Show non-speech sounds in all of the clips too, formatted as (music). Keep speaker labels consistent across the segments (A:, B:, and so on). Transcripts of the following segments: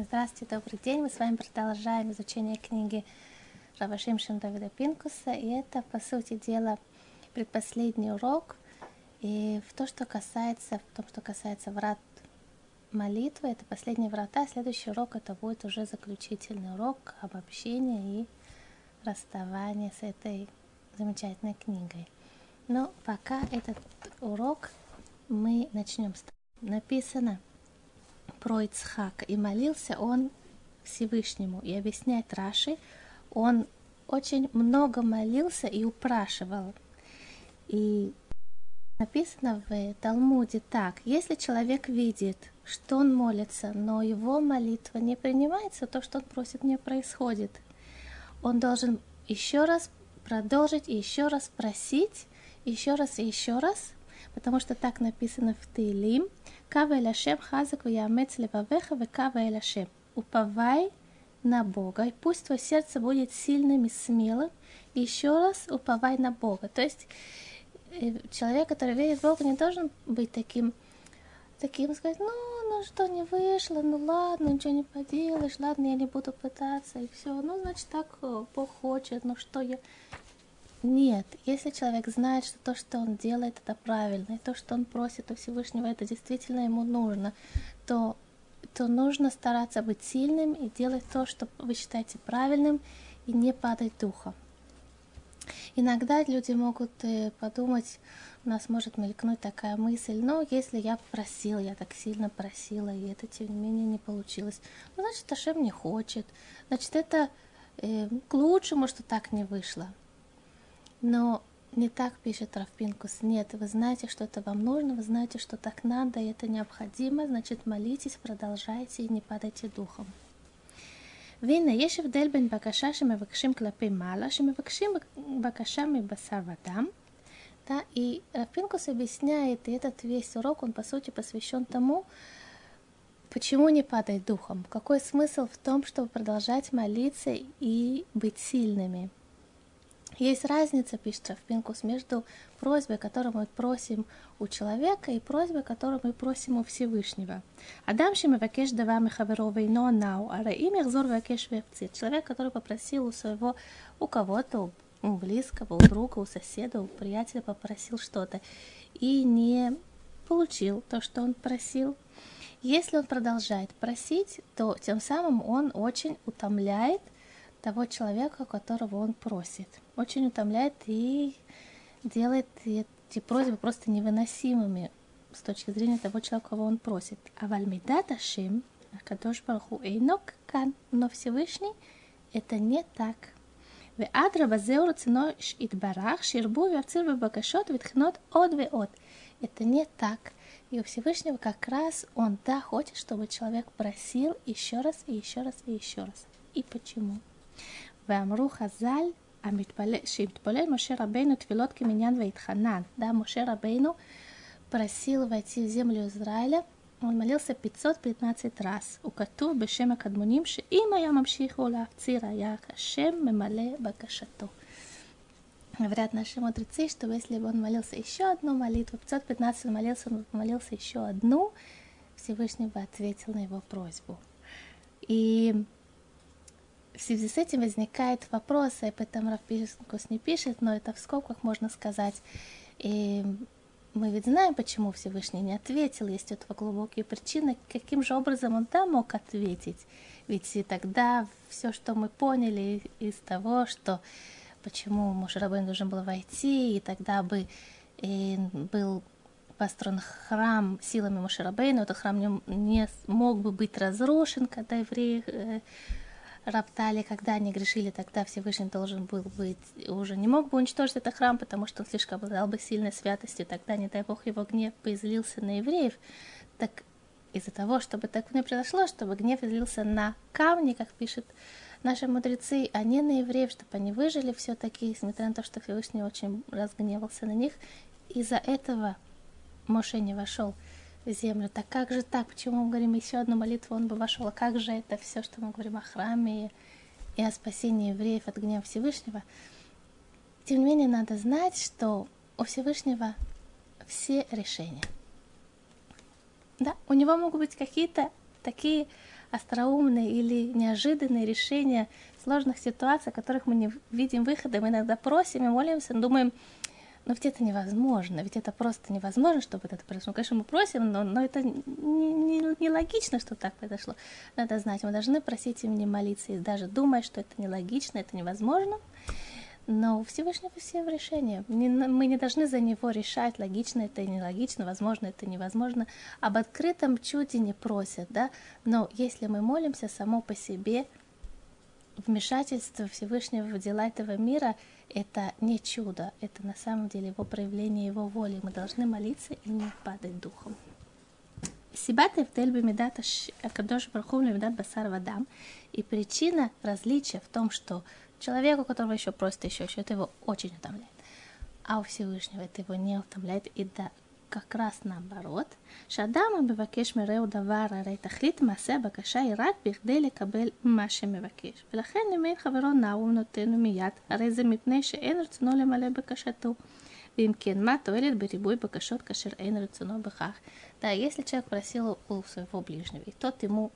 A: Здравствуйте, добрый день. Мы с вами продолжаем изучение книги Равашим Давида Пинкуса. И это, по сути дела, предпоследний урок. И в то, что касается, в том, что касается врат молитвы, это последние врата. Следующий урок это будет уже заключительный урок об общении и расставании с этой замечательной книгой. Но пока этот урок мы начнем с написано про Ицхака. И молился он Всевышнему. И объясняет Раши, он очень много молился и упрашивал. И написано в Талмуде так, если человек видит, что он молится, но его молитва не принимается, то, что он просит, не происходит. Он должен еще раз продолжить еще раз просить, еще раз и еще раз, потому что так написано в Тейлим. Кава эль Ашем хазак ваямец левавеха векава эль Ашем. Уповай на Бога, и пусть твое сердце будет сильным и смелым, и еще раз уповай на Бога. То есть э, человек, который верит в Бога, не должен быть таким, таким сказать, ну, ну что, не вышло, ну ладно, ничего не поделаешь, ладно, я не буду пытаться, и все. Ну, значит, так э, Бог хочет, ну что я... Нет, если человек знает, что то, что он делает, это правильно, и то, что он просит у Всевышнего, это действительно ему нужно, то, то нужно стараться быть сильным и делать то, что вы считаете правильным, и не падать духом. Иногда люди могут э, подумать, у нас может мелькнуть такая мысль, ну, если я просила, я так сильно просила, и это, тем не менее, не получилось, ну, значит, Ашем не хочет, значит, это э, к лучшему, что так не вышло. Но не так пишет Рафпинкус. Нет, вы знаете, что это вам нужно, вы знаете, что так надо, и это необходимо, значит, молитесь, продолжайте и не падайте духом. והנה, יש הבדל בין בקשה שמבקשים כלפי מעלה, שמבקשים בקשה מבשר ודם. Да, и Рафинкус объясняет, и этот весь урок, он по сути посвящен тому, почему не падать духом, какой смысл в том, чтобы продолжать молиться и быть сильными. есть разница, пишет Рафпинкус, между просьбой, которую мы просим у человека, и просьбой, которую мы просим у Всевышнего. Адам шемевакеш дава мехаверова ино нау, а раим яхзор вакеш вепцит. Человек, который попросил у своего, у кого-то, у близкого, у друга, у соседа, у приятеля попросил что-то и не получил то, что он просил. Если он продолжает просить, то тем самым он очень утомляет того человека, которого он просит очень утомляет и делает эти просьбы просто невыносимыми с точки зрения того человека, кого он просит. А вальмидат Ашим, Кадош Барху Эйнок Кан, но Всевышний это не так. ואדרבה זהו רצונו יתברך, שירבו ויפציר בבקשות ותחינות עוד ועוד. Это не так. И у Всевышнего как раз он да хочет, чтобы человек просил еще раз и еще раз и еще раз. И почему? ואמרו חז"ל שהתפלל משה רבינו תפילות כמניין והתחנן. Да, Моше Рабейну просил войти в землю Израиля, он молился 515 раз. הוא כתוב בשם הקדמונים שאם היה ממשיך או להפציר היה השם ממלא בקשתו. Говорят наши мудрецы, что если бы он молился еще одну молитву, 515 он молился, он молился еще одну, Всевышний бы ответил на его просьбу. И в связи с этим возникает вопрос, и об этом Рафпискус не пишет, но это в скобках можно сказать. И мы ведь знаем, почему Всевышний не ответил, есть у этого глубокие причины, каким же образом он там мог ответить. Ведь и тогда все, что мы поняли из того, что почему Мушарабейн должен был войти, и тогда бы и был построен храм силами Мушарабейна, этот храм не, не мог бы быть разрушен, когда евреи э, роптали, когда они грешили, тогда Всевышний должен был быть, уже не мог бы уничтожить этот храм, потому что он слишком обладал бы сильной святостью, тогда, не дай Бог, его гнев бы излился на евреев. Так из-за того, чтобы так не произошло, чтобы гнев излился на камни, как пишет наши мудрецы, а не на евреев, чтобы они выжили все-таки, несмотря на то, что Всевышний очень разгневался на них. Из-за этого Моше не вошел землю. Так как же так? Почему мы говорим еще одну молитву, он бы вошел? А как же это все, что мы говорим о храме и о спасении евреев от гнева Всевышнего? Тем не менее, надо знать, что у Всевышнего все решения. Да, у него могут быть какие-то такие остроумные или неожиданные решения сложных ситуаций, которых мы не видим выхода. Мы иногда просим и молимся, думаем, но ведь это невозможно, ведь это просто невозможно, чтобы это произошло. Конечно, мы просим, но, но это не, не, не что так произошло. Надо знать, мы должны просить им не молиться, и даже думая, что это нелогично, это невозможно. Но у Всевышнего все в решении. Мы не должны за него решать, логично это или нелогично, возможно это невозможно. Об открытом чуде не просят, да? Но если мы молимся само по себе, вмешательство Всевышнего в дела этого мира – это не чудо, это на самом деле его проявление его воли. Мы должны молиться и не падать духом. Сибат Эвдель Бемидат Акадош Бархум Бемидат Басар Вадам. И причина различия в том, что человеку, которого еще просто еще, еще это его очень утомляет. А у Всевышнего это его не утомляет. И да, как раз наоборот, שאדם המבקש מרעהו דבר, הרי תכלית מעשה הבקשה היא רק בכדי לקבל מה שמבקש. ולכן אם אין חברו נעו ונותן מיד, הרי זה מפני שאין רצונו למלא בקשתו. ואם כן, מה תועלת בריבוי бакашот, כאשר אין רצונו בכך? Да, если человек просил у своего ближнего, и тот ему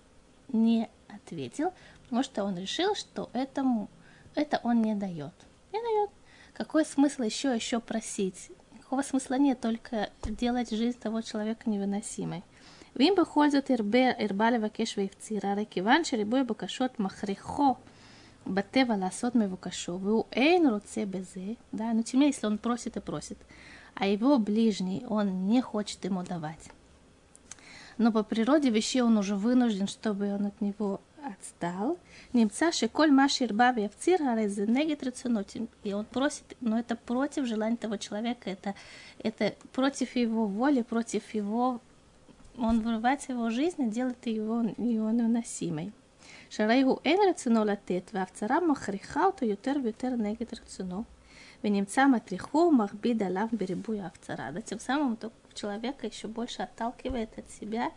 A: не ответил, потому что он решил, что этому, это он не дает. Не дает. Какой смысл еще еще просить? никакого смысла нет, только делать жизнь того человека невыносимой. ואם בכל זאת הרבה לבקש והפצירה, הרי כיוון שריבוי בקשות מכריחו בטבע לעשות מבוקשו, והוא אין רוצה בזה, да, но тем не менее, если он просит и просит, а его ближний, он не хочет ему давать. Но по природе вещей он уже вынужден, чтобы он от него отстал. Немца шиколь машир баб яфцир негет рациноти. И он просит, но это против желания того человека, это, это против его воли, против его... Он вырывает его жизнь и делает его, его наносимой. Шарайгу эн рацино латет, вавцара махрихауту ютер ютер негет рацино. Венемца матриху махбида лав беребу авцара. Да, тем самым человека еще больше отталкивает от себя,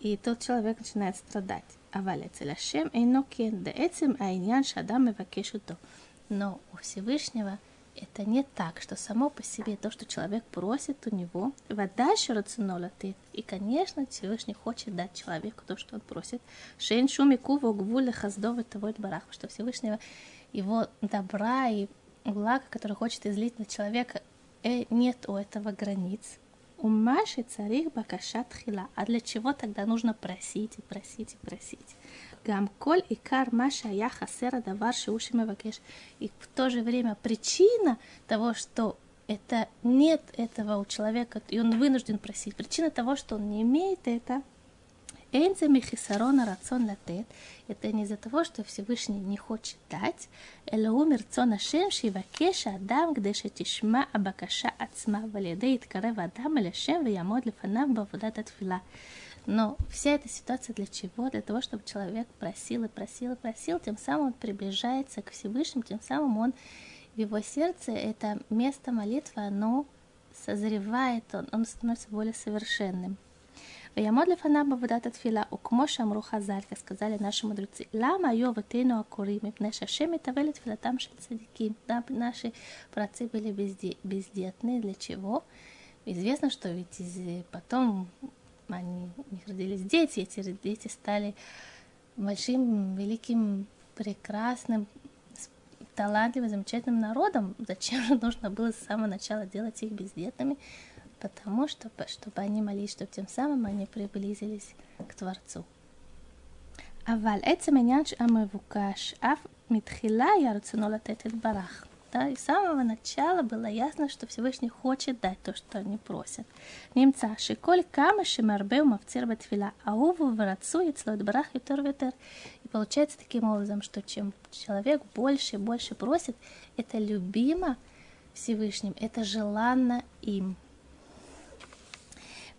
A: и тот человек начинает страдать. אבל אצל השם אינו כן, בעצם העניין שאדם מבקש אותו. Но у Всевышнего это не так, что само по себе то, что человек просит у него, вода ты. И, конечно, Всевышний хочет дать человеку то, что он просит. Шейн шуми кува гвуля хаздова того барах, что Всевышнего его добра и блага, который хочет излить на человека, э, нет у этого границ. Умаши царих бакашат хила. А для чего тогда нужно просить и просить и просить? Гам коль и кар маша я хасера давар шиуши мевакеш. И в то же время причина того, что это нет этого у человека, и он вынужден просить. Причина того, что он не имеет это – Энзе михисарона рацион латет. Это не из-за того, что Всевышний не хочет дать. Эле умер цона шем шивакеша адам, где шетишма абакаша ацма валеде иткарев адам или шем виямод лифанав бавудат атфила. Но вся эта ситуация для чего? Для того, чтобы человек просил и просил и просил, тем самым он приближается к Всевышнему, тем самым он в его сердце это место молитвы, оно созревает, он, он становится более совершенным. ויעמוד לפניו עבודת התפילה, וכמו שאמרו חז"ל וכסקזל לנשי מודרצי, למה היו אבותינו הקוראים? מפני שהשם מתאבה לתפילתם של צדיקים, наши працы были бездетны, для чего? Известно, что ведь потом они, не них родились дети, эти дети стали большим, великим, прекрасным, талантливым, замечательным народом. Зачем же нужно было с самого начала делать их бездетными? потому что, чтобы они молились, чтобы тем самым они приблизились к Творцу. אבל עצם העניין המבוקש, אף מתחילה היה רצונו לתת יתברך. Да, и с самого начала было ясно, что Всевышний хочет дать то, что они просят. Немца, шиколь кама шимарбеу мавцир батфила, ауву врацу яцло барах ютер ветер. И получается таким образом, что чем человек больше и больше просит, это любимо Всевышним, это желанно им.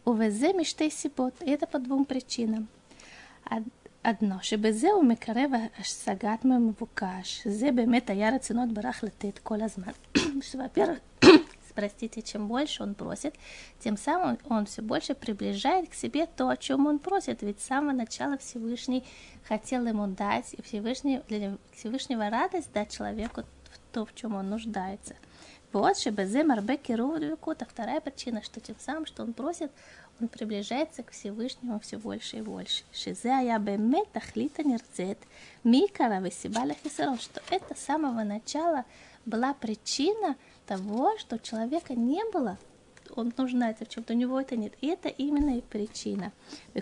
A: ובזה משתי סיבות, это по двум причинам. одно, שבזה הוא מקרב השגת מבוקש, זה באמת היה רצונות ברח לתת כל הזמן. во-первых, (clears throat) простите, чем больше он просит, тем самым он все больше приближает к себе то, о чем он просит. Ведь с самого начала Всевышний хотел ему дать, и Всевышний, для Всевышнего радость дать человеку то, в чем он нуждается. вот, чтобы зе марбе киру а вторая причина, что тем самым, что он просит, он приближается к Всевышнему все больше и больше. Шизе я бемет тахлита нерцет, микара весибаля хисерон, что это с самого начала была причина того, что у человека не было он нуждается в чем-то, у него это нет. И это именно и причина.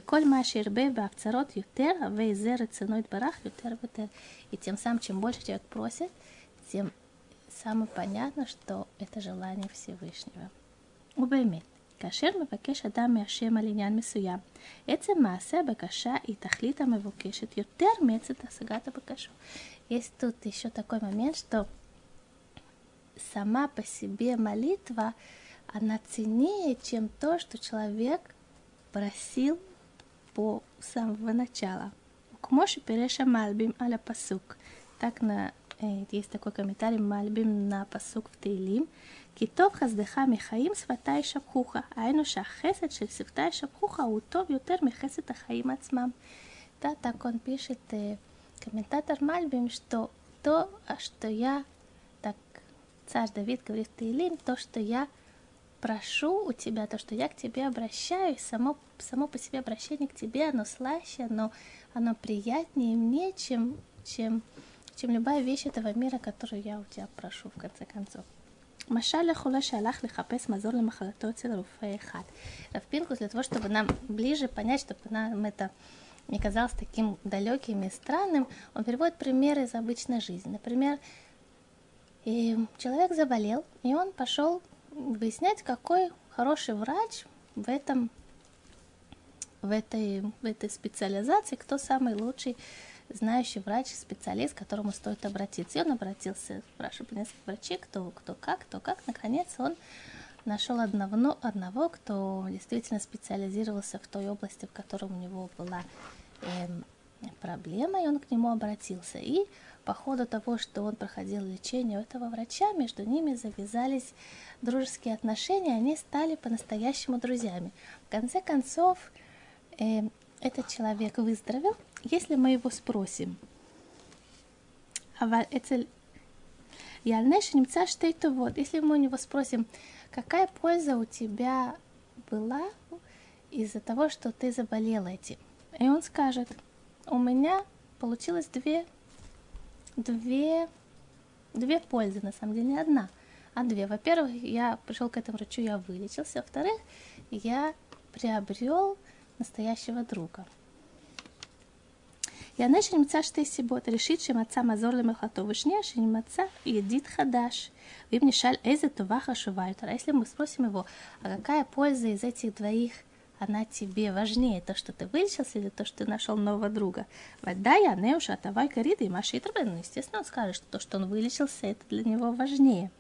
A: Коль маширбе бавцарот ютер, вейзер ценой барах ютер. И тем самым, чем больше человек просит, тем самое понятно, что это желание Всевышнего. ובאמת, כאשר מבקש אדם מהשם על עניין מסוים, עצם מעשה הבקשה היא תכלית המבוקשת יותר מעצם השגת הבקשה. Есть тут еще такой момент, что сама по себе молитва – она ценнее, чем то, что человек просил по самого начала. Кмоши переша мальбим аля пасук. Так на, э, Э, есть такой комментарий Мальбим на посук в Тейлим. Китов хаздеха михаим сватай шапхуха. Айну шахесет шель сватай шапхуха утов ютер михесет ахаим ацмам. Да, так он пишет э, комментатор Мальбим, что то, а что я, так царь Давид говорит в Тейлим, то, что я прошу у тебя, то, что я к тебе обращаюсь, само, само по себе обращение к тебе, оно слаще, но оно приятнее мне, чем, чем чем любая вещь этого мира, которую я у тебя прошу, в конце концов. Машаль Ахула Шалах Лихапес Мазор Махалатоцил Руфейхат. Равпинкус для того, чтобы нам ближе понять, чтобы нам это не казалось таким далеким и странным, он переводит примеры из обычной жизни. Например, и человек заболел, и он пошел выяснять, какой хороший врач в этом в этой, в этой специализации, кто самый лучший знающий врач, специалист, к которому стоит обратиться. И он обратился, спрашивал несколько врачей, кто, кто как, кто как. Наконец он нашел одного, одного, кто действительно специализировался в той области, в которой у него была э, проблема, и он к нему обратился. И по ходу того, что он проходил лечение у этого врача, между ними завязались дружеские отношения, они стали по-настоящему друзьями. В конце концов, э, этот человек выздоровел, если мы его спросим, Я не шенция, что это вот, если мы у него спросим, какая польза у тебя была из-за того, что ты заболел этим? И он скажет, у меня получилось две, две, две пользы, на самом деле не одна, а две. Во-первых, я пришел к этому врачу, я вылечился. Во-вторых, я приобрел настоящего друга. יענה שנמצא שתי סיבות, ראשית שמצא מזור למחלתו, ושנייה שנמצא ידיד חדש. ואם נשאל איזה טובה חשובה יותר, если мы спросим его, а какая польза из этих двоих она тебе важнее, то, что ты вылечился, или то, что ты нашел нового друга? Да, я не уж атавай кориды и маши ну, естественно, он скажет, что то, что он вылечился, это для него важнее.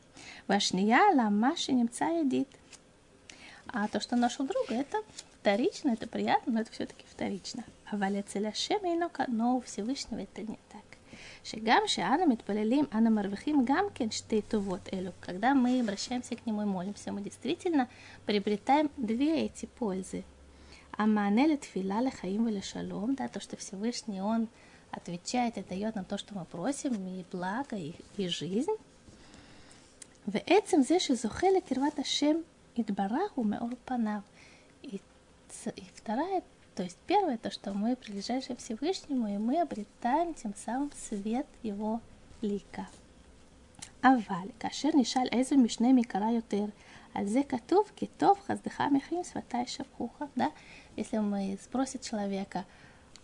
A: והשנייה למה שנמצא ידיד. А то, что нашел друга, это вторично, это приятно, но это все-таки вторично. А валяцеля шемейнока, но у Всевышнего это не так. Шигам шиана митпалелим ана марвихим гамкен штейтувот элю. Когда мы обращаемся к нему и молимся, мы действительно приобретаем две эти пользы. Аманеле тфила лехаим шалом, да, то, что Всевышний, он отвечает и дает нам то, что мы просим, и благо, и, и жизнь. В этом зеши зухеле кирват Ашем идбараху меор. И, и вторая, то есть первое, то, что мы приближаемся к Всевышнему, и мы обретаем тем самым свет Его лика. אבל כאשר נשאל איזה משנה מקרה יותר, על זה כתוב כי טוב חסדך מחיים שפתי שפכוך. Да? Если мы спросим человека,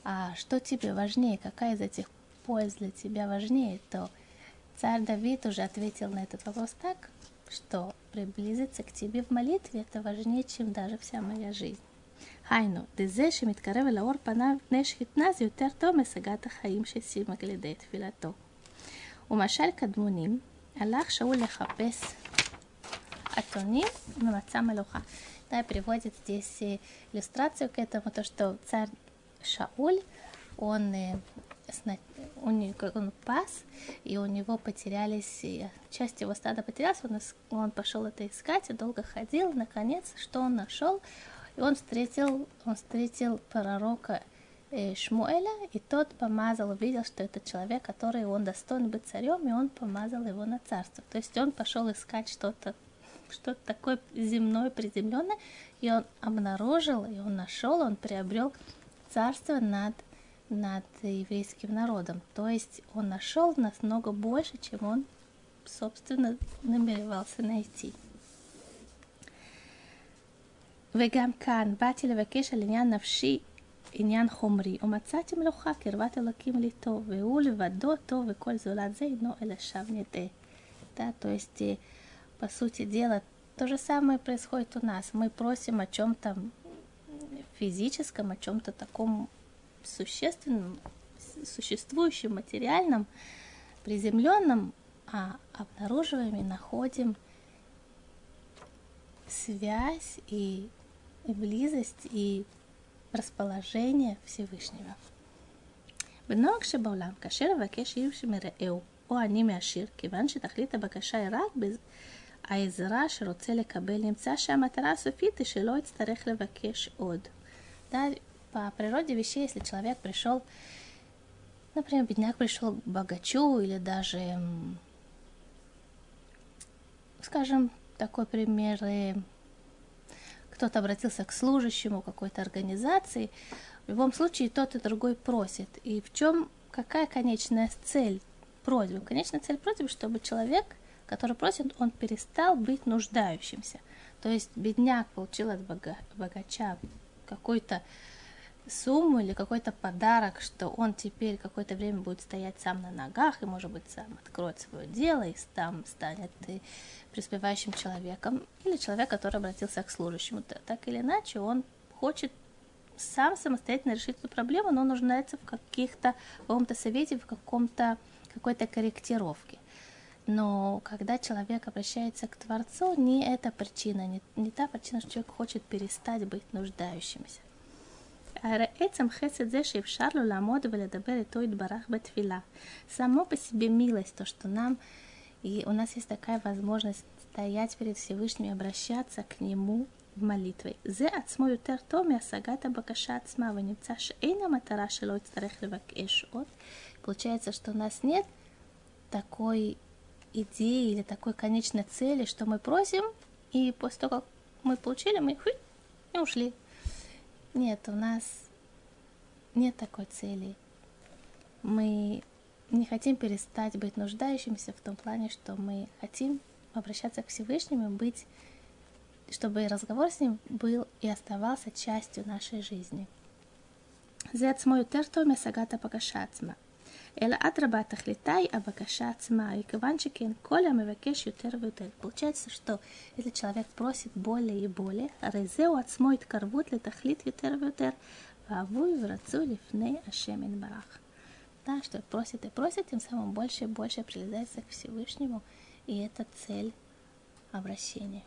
A: а что тебе важнее, какая из этих польз для тебя важнее, то Царь Давид уже ответил на этот вопрос так, что приблизиться к тебе в молитве это важнее, чем даже вся моя жизнь. היינו, דזה שמתקרב אל האור פניו פני שכתנה זה יותר טוב מהשגת החיים שסיים על ידי תפילתו. ומשל קדמונים, הלך שאול לחפש אתונים ומצא מלוכה. Да, приводит здесь иллюстрацию к этому, то, что царь Шауль, он у него, он пас, и у него потерялись, часть его стада потерялась, он, он пошел это искать, и долго ходил, наконец, что он нашел? И он встретил, он встретил пророка э, Шмуэля, и тот помазал, увидел, что это человек, который он достоин быть царем, и он помазал его на царство. То есть он пошел искать что-то что-то такое земное, приземленное, и он обнаружил, и он нашел, он приобрел царство над, над еврейским народом. То есть он нашел намного больше, чем он, собственно, намеревался найти. וגם כאן באתי לבקש על עניין נפשי עניין חומרי, ומצאתי מלוכה קרבת אלוקים לי טוב, והוא לבדו טוב, וכל זולת זה אינו אלא שב נדעה. Да, то есть, по сути дела, то же самое происходит у нас. Мы просим о чем-то физическом, о чем-то таком существенном, существующем, материальном, приземленном, а обнаруживаем и находим связь и, и близость и расположение Всевышнего. בנוהג שבעולם, כאשר אבקש עיר שמרעהו, או אני מהשיר, כיוון שתכלית הבקשה היא רק העזרה שרוצה לקבל, נמצא שהמטרה הסופית היא שלא יצטרך לבקש עוד. Да, по природе вещей, если человек пришел, например, бедняк пришел к богачу или даже, скажем, такой пример, кто-то обратился к служащему какой-то организации, в любом случае тот и другой просит. И в чем, какая конечная цель просьбы? Конечная цель просьбы, чтобы человек, который просит, он перестал быть нуждающимся. То есть бедняк получил от богача какой-то сумму или какой-то подарок, что он теперь какое-то время будет стоять сам на ногах и, может быть, сам откроет свое дело и там станет и преуспевающим человеком, или человек, который обратился к служащему. Так или иначе, он хочет сам самостоятельно решить эту проблему, но нуждается в каких-то, в каком-то совете, в каком-то, какой-то корректировке. Но когда человек обращается к Творцу, не эта причина, не, не та причина, что человек хочет перестать быть нуждающимся. הרי עצם חסד זה שאפשר לו לעמוד ולדבר איתו יתברך בתפילה. Само по себе милость, то, что нам, и у нас есть такая возможность стоять перед Всевышним и обращаться к Нему в молитве. זה עצמו יותר טוב מהשגת הבקשה עצמה, ונמצא שאין המטרה שלא יצטרך לבקש עוד. Получается, что у нас нет такой идеи или такой конечной цели, что мы просим, и после того, как мы получили, мы хуй, и ушли. Нет, у нас нет такой цели. Мы не хотим перестать быть нуждающимся в том плане, что мы хотим обращаться к Всевышнему, быть, чтобы разговор с ним был и оставался частью нашей жизни. זה עצמו יותר טוב מהשגת הבקשה עצמה. Эла атраба тахлитай абакаша цма. И каванчикен коля мевакеш ютер вютер. Получается, что если человек просит более и более, резеу отсмоет карвут ли тахлит ютер вютер. Вавуй врацу лифней ашемин барах. Да, что просит и просит, тем самым больше и больше прилезается к Всевышнему. И это цель обращения.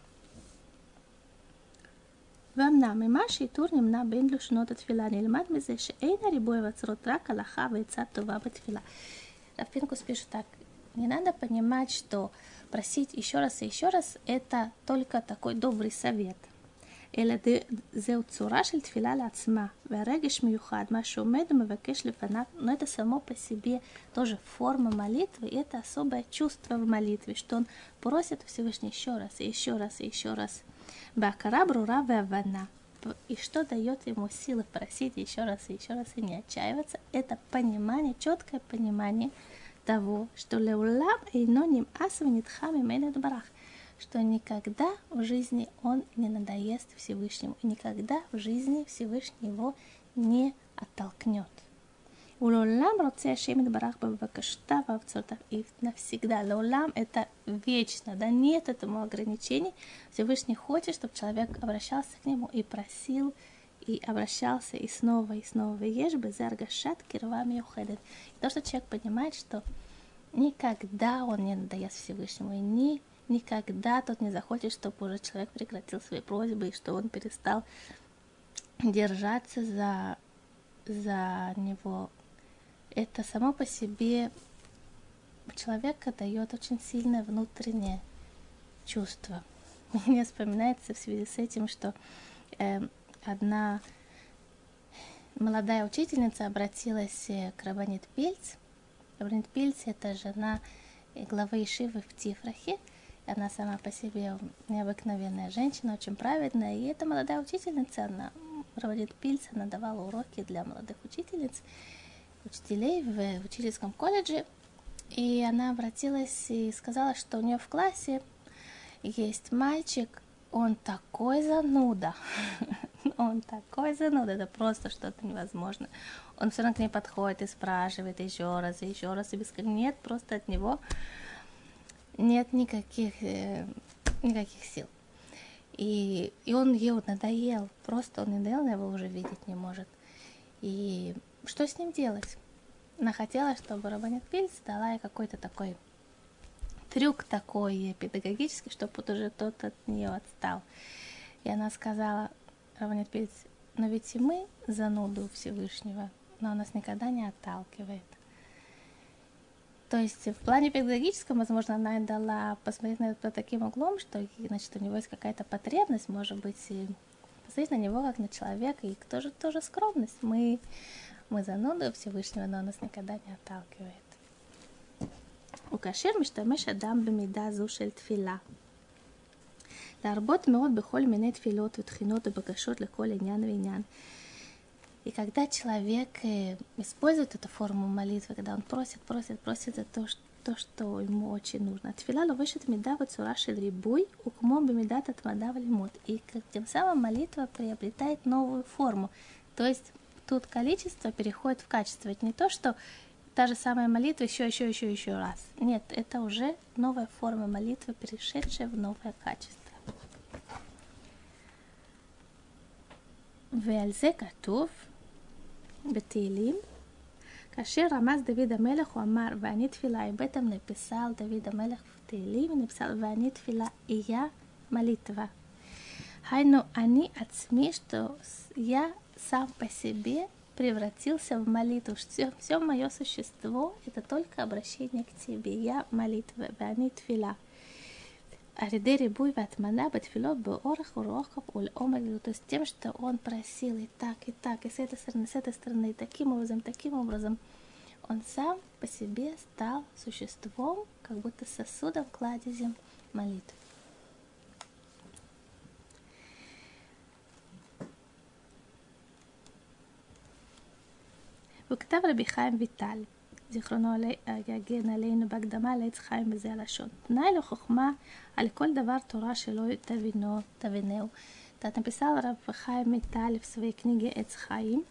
A: ואמנם ממה שעיטור נמנע בין לשונות התפילה נלמד מזה שאין הריבוי אוצרות רק הלכה ועצה טובה בתפילה. Равпинкус пишет так, не надо понимать, что просить еще раз и еще раз это только такой добрый совет. אלא זהו צורה של תפילה לעצמה, והרגש מיוחד, מה שעומד ומבקש לפניו, но это само по себе тоже форма молитвы, и это особое чувство в молитве, что он просит Всевышний еще раз, и еще раз, и еще раз. Бакара брура вавана. И что дает ему силы просить еще раз и еще раз и не отчаиваться, это понимание, четкое понимание того, что леулам эйноним асванитхами менет барах, что никогда в жизни он не надоест Всевышнему, и никогда в жизни Всевышний его не оттолкнет. Улолам роце Ашем Барах Бабакаштав Авцотав. И навсегда. Лолам это вечно, да, нет этому ограничений. Всевышний хочет, чтобы человек обращался к нему и просил, и обращался и снова, и снова. Ешь бы заргашат кирвами уходит. То, что человек понимает, что никогда он не надоест Всевышнему, и ни, никогда тот не захочет, чтобы уже человек прекратил свои просьбы, и что он перестал держаться за, за него это само по себе человека дает очень сильное внутреннее чувство. (laughs) Мне вспоминается в связи с этим, что э, одна молодая учительница обратилась э, к Рабанит Пельц. Рабанит Пельц – это жена главы Ишивы в Тифрахе. Она сама по себе необыкновенная женщина, очень праведная. И эта молодая учительница, она проводит пильц, она давала уроки для молодых учительниц, учителей в учительском колледже. И она обратилась и сказала, что у нее в классе есть мальчик, он такой зануда, (laughs) он такой зануда, это просто что-то невозможно. Он все равно к ней подходит и спрашивает еще раз, и еще раз, и без... Нет, просто от него нет никаких, э, никаких сил. И, и он ей надоел, просто он надоел, его уже видеть не может. И что с ним делать? Она хотела, чтобы Рабанит Пильц дала ей какой-то такой трюк такой педагогический, чтобы вот уже тот от нее отстал. И она сказала, Рабанит Пильц, но ведь и мы зануду Всевышнего, но он нас никогда не отталкивает. То есть в плане педагогическом, возможно, она дала посмотреть на это под таким углом, что значит, у него есть какая-то потребность, может быть, и посмотреть на него как на человека, и тоже, тоже скромность. Мы, мы зануды Всевышнего, но он нас никогда не отталкивает. У кашир миштамеш адам бемида зушель тфила. Ларбот меот бехоль минет филот ветхинот и бакашот леколь иньян винян. И когда человек э, использует эту форму молитвы, когда он просит, просит, просит за то, что то, что ему очень нужно. А тфила ловышит меда вот сураши рибуй, укмо бемидат от мада И тем самым молитва приобретает новую форму. То есть тут количество переходит в качество. Это не то, что та же самая молитва еще, еще, еще, еще раз. Нет, это уже новая форма молитвы, перешедшая в новое качество. ועל זה כתוב בתהילים, כאשר רמז דוד המלך, הוא אמר, ואני תפילה, הבאתם написал דוד המלך в תהילים, написал, ואני תפילה אהיה молитва. היינו, אני עצמי, что я сам по себе превратился в молитву. Все, все мое существо — это только обращение к тебе. Я молитва, они твила. Аридери рибуй ватмана батфилот беорах урохов уль омрилу. То есть тем, что он просил и так, и так, и с этой стороны, с этой стороны, и таким образом, таким образом. Он сам по себе стал существом, как будто сосудом кладезем молитвы. וכתב רבי חיים ויטל זיכרונו יגן עלינו בהקדמה לעץ חיים בזה הלשון. תנאי לחוכמה על כל דבר тора שלא תבינו, תבינהו. Так написал Рафахай Металь в своей книге Эц Хаим.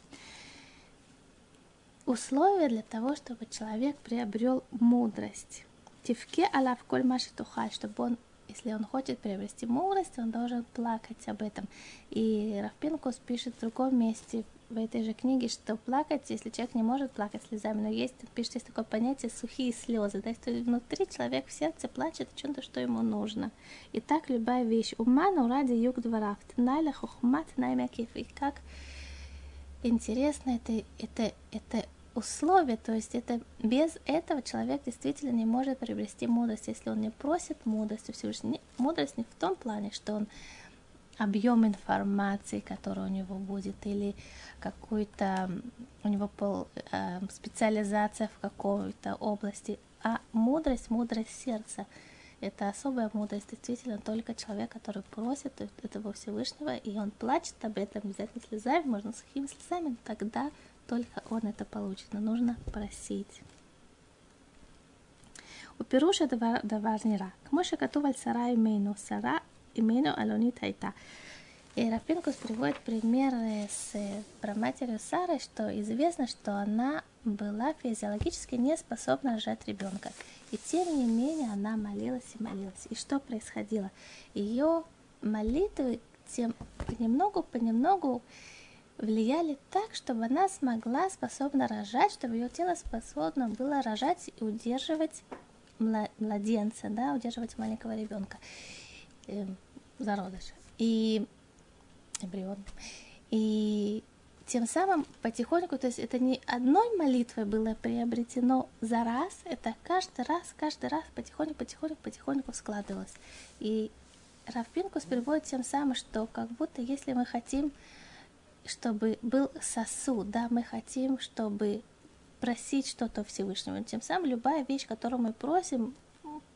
A: Условия для того, чтобы человек приобрел мудрость. Тивке алав коль маши тухаль, чтобы он если он хочет приобрести мудрость, он должен плакать об этом. И Рафпинкус пишет в другом месте в этой же книге, что плакать, если человек не может плакать слезами, но есть, пишет, есть такое понятие сухие слезы, да, что внутри человек в сердце плачет о чем-то, что ему нужно. И так любая вещь. Уману ради юг дворах, тналя хухмат наймякив. И как интересно это, это, это условие, то есть это без этого человек действительно не может приобрести мудрость, если он не просит мудрости Всевышнего. Мудрость не в том плане, что он объем информации, который у него будет, или какую-то у него пол, э, специализация в какой-то области. А мудрость, мудрость сердца, это особая мудрость, действительно, только человек, который просит этого Всевышнего, и он плачет об этом обязательно слезами, можно сухими слезами, но тогда только он это получит, но нужно просить. У Перуша даварнира. Кмоша катуваль сарай мейну сара именно Алонитайта. И Рапинкус приводит пример с про праматерью Сары, что известно, что она была физиологически не способна рожать ребенка. И тем не менее она молилась и молилась. И что происходило? Ее молитвы тем понемногу, понемногу влияли так, чтобы она смогла способна рожать, чтобы ее тело способно было рожать и удерживать младенца, да, удерживать маленького ребенка зародыша. И эмбрион. И тем самым потихоньку, то есть это не одной молитвой было приобретено за раз, это каждый раз, каждый раз потихоньку, потихоньку, потихоньку складывалось. И Равпинкус переводит тем самым, что как будто если мы хотим чтобы был сосуд, да, мы хотим, чтобы просить что-то Всевышнего. Тем самым любая вещь, которую мы просим,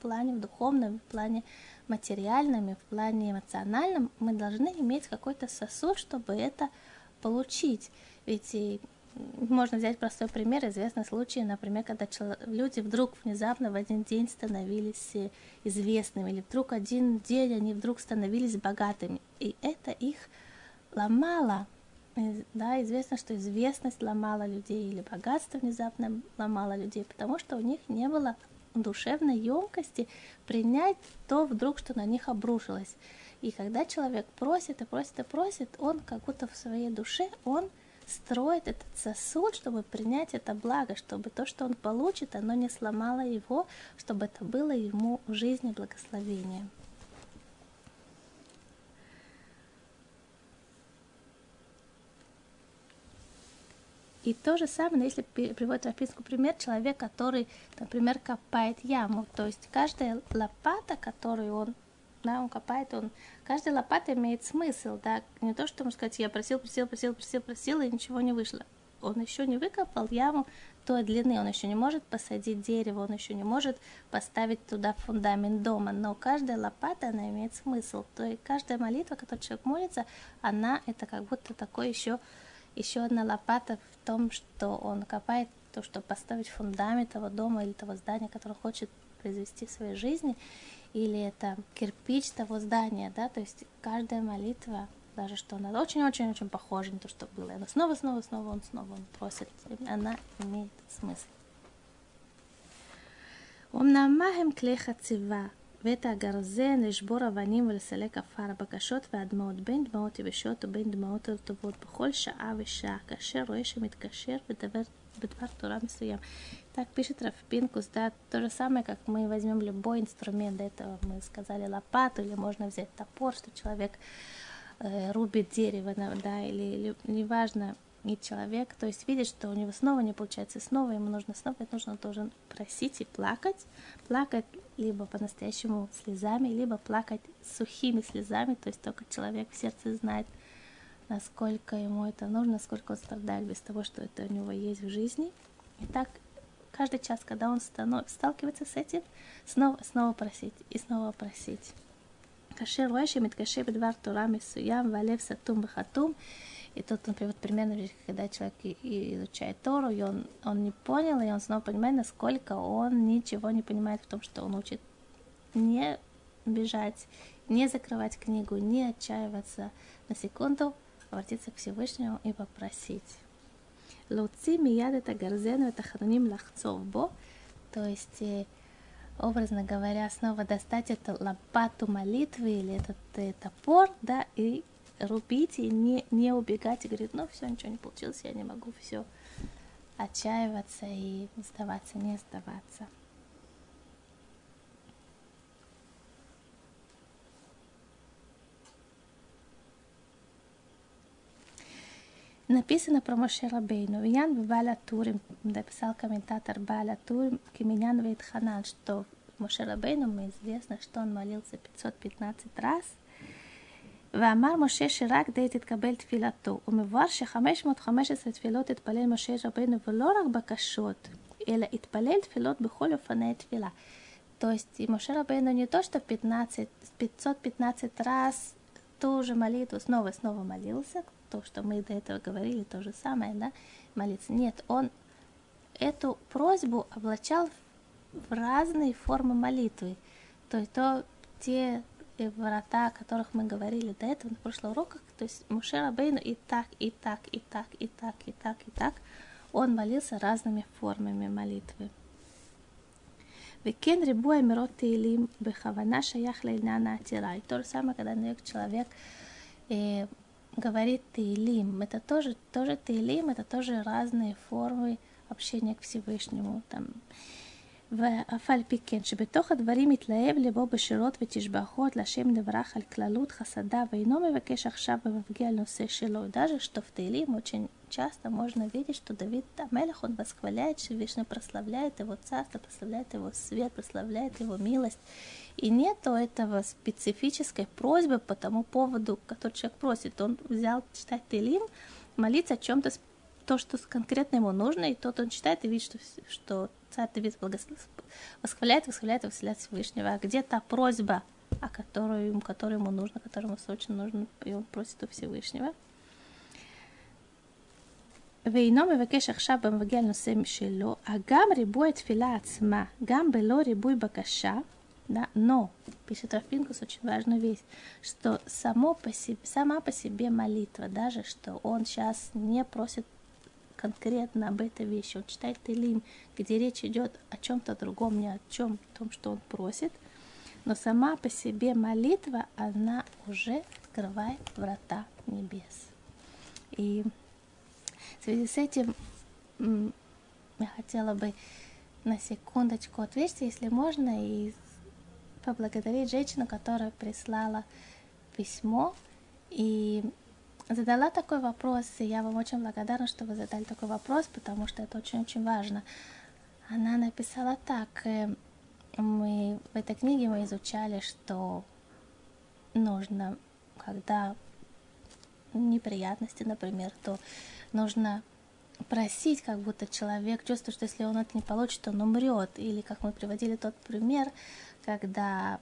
A: плане, в духовном, в плане материальном и в плане эмоциональном, мы должны иметь какой-то сосуд, чтобы это получить. Ведь можно взять простой пример, известный случай, например, когда люди вдруг внезапно в один день становились э, известными, или вдруг один день они вдруг становились богатыми, и это их ломало. Да, известно, что известность ломала людей, или богатство внезапно ломало людей, потому что у них не было душевной емкости принять то вдруг, что на них обрушилось. И когда человек просит и просит и просит, он как будто в своей душе, он строит этот сосуд, чтобы принять это благо, чтобы то, что он получит, оно не сломало его, чтобы это было ему в жизни благословением. И то же самое, если приводит Рафинскую пример, человек, который, например, копает яму, то есть каждая лопата, которую он да, он копает, он... Каждая лопата имеет смысл, да, не то, что, можно сказать, я просил, просил, просил, просил, просил, и ничего не вышло. Он еще не выкопал яму той длины, он еще не может посадить дерево, он еще не может поставить туда фундамент дома, но каждая лопата, она имеет смысл. То есть каждая молитва, которую человек молится, она, это как будто такой еще, еще одна лопата в том, что он копает то, чтобы поставить фундамент того дома или того здания, которое он хочет произвести в своей жизни, или это кирпич того здания, да, то есть каждая молитва, даже что она очень-очень-очень похожа на то, что было, и она снова-снова-снова он снова он просит, она имеет смысл. Омнамахем клеха цива, ואת הגרזן לשבור אבנים ולסלק עפר, בקשות והדמעות, בין דמעות יבשות ובין דמעות רטובות, בכל שעה ושעה, כאשר רואה שמתקשר ודבר бедвар Тура Мисуям. Так пишет Рафпинкус, да, то же самое, как мы возьмем любой инструмент, до этого мы сказали лопату, или можно взять топор, что человек э, рубит дерево, да, или, или неважно, и человек, то есть видит, что у него снова не получается, снова ему нужно, снова это нужно, он должен просить и плакать, плакать либо по-настоящему слезами, либо плакать сухими слезами, то есть только человек в сердце знает, насколько ему это нужно, сколько он страдает без того, что это у него есть в жизни. И так каждый час, когда он станов... сталкивается с этим, снова, снова просить и снова просить. Кашер רואה מתקשה בדבר תורה מסוים והלב סתום וחתום. и тут, например, вот примерно, когда человек изучает Тору, и он, он не понял, и он снова понимает, насколько он ничего не понимает в том, что он учит. Не бежать, не закрывать книгу, не отчаиваться на секунду, обратиться к Всевышнему и попросить. Луци это гарзену, это храним лахцов бо, то есть, э, образно говоря, снова достать эту лопату молитвы или этот э, топор, да, и рубить, и не, не убегать, и говорить, ну все, ничего не получилось, я не могу, все, отчаиваться и сдаваться, не сдаваться. Написано про Моше Рабейну. Виян Баля Турим, написал комментатор Баля Турим, Киминян Вейтханан, что Моше Рабейну мы известно, что он молился 515 раз. ואמר משה שרק די תתקבל תפילתו. ומבואר ש-515 תפילות התפלל משה רבנו ולא רק בקשות, אלא התפלל תפילות בכל אופני תפילה. То есть и Моше Рабейну не то, что 15, 515 раз ту же молитву снова и снова молился, то, что мы до этого говорили, то же самое, да, молиться. Нет, он эту просьбу облачал в разные формы молитвы. То есть то, те врата, о которых мы говорили до этого на прошлых уроках, то есть Мушера Бейну и так, и так, и так, и так, и так, и так, он молился разными формами молитвы. Векен рибуя мирот тилим бехавана шаях лейнана. То же самое, когда человек э, говорит тилим. Это тоже, тоже тилим, это тоже разные формы общения к Всевышнему. Там, э, ואף על פי כן, שבתוך הדברים מתלהב לבו בשירות ותשבחות לשם נברך על כללות חסדיו, ואינו מבקש עכשיו ומפגיע על נושא שלו. Даже что в Таилим очень часто можно видеть, что Давид Амелех, он восхваляет Всевышнего, прославляет его царство, прославляет его свет, прославляет его милость. И нету этого специфической просьбы по тому поводу, который человек просит. Он взял читать Таилим, молиться о чем-то то, что конкретно ему нужно, и тот он читает и видит, что, что царь Давид восхваляет, восхваляет, восхваляет Всевышнего. А где та просьба, о которой, которой ему нужно, которой ему срочно нужно, и он просит у Всевышнего. ואינו מבקש עכשיו במבגע על נושא משלו, הגם ריבוי התפילה עצמה, גם בלא ריבוי בקשה, да, но, пишет Рафинкус, очень важную вещь, что само по себе, сама по себе молитва, даже что он сейчас не просит конкретно об этой вещи, он читает Телим, где речь идет о чем-то другом, не о чем, том, что он просит, но сама по себе молитва, она уже открывает врата небес. И в связи с этим я хотела бы на секундочку отвлечься, если можно, и поблагодарить женщину, которая прислала письмо. И задала такой вопрос, и я вам очень благодарна, что вы задали такой вопрос, потому что это очень-очень важно. Она написала так, э, мы в этой книге мы изучали, что нужно, когда неприятности, например, то нужно просить, как будто человек чувствует, что если он это не получит, он умрет. Или, как мы приводили тот пример, когда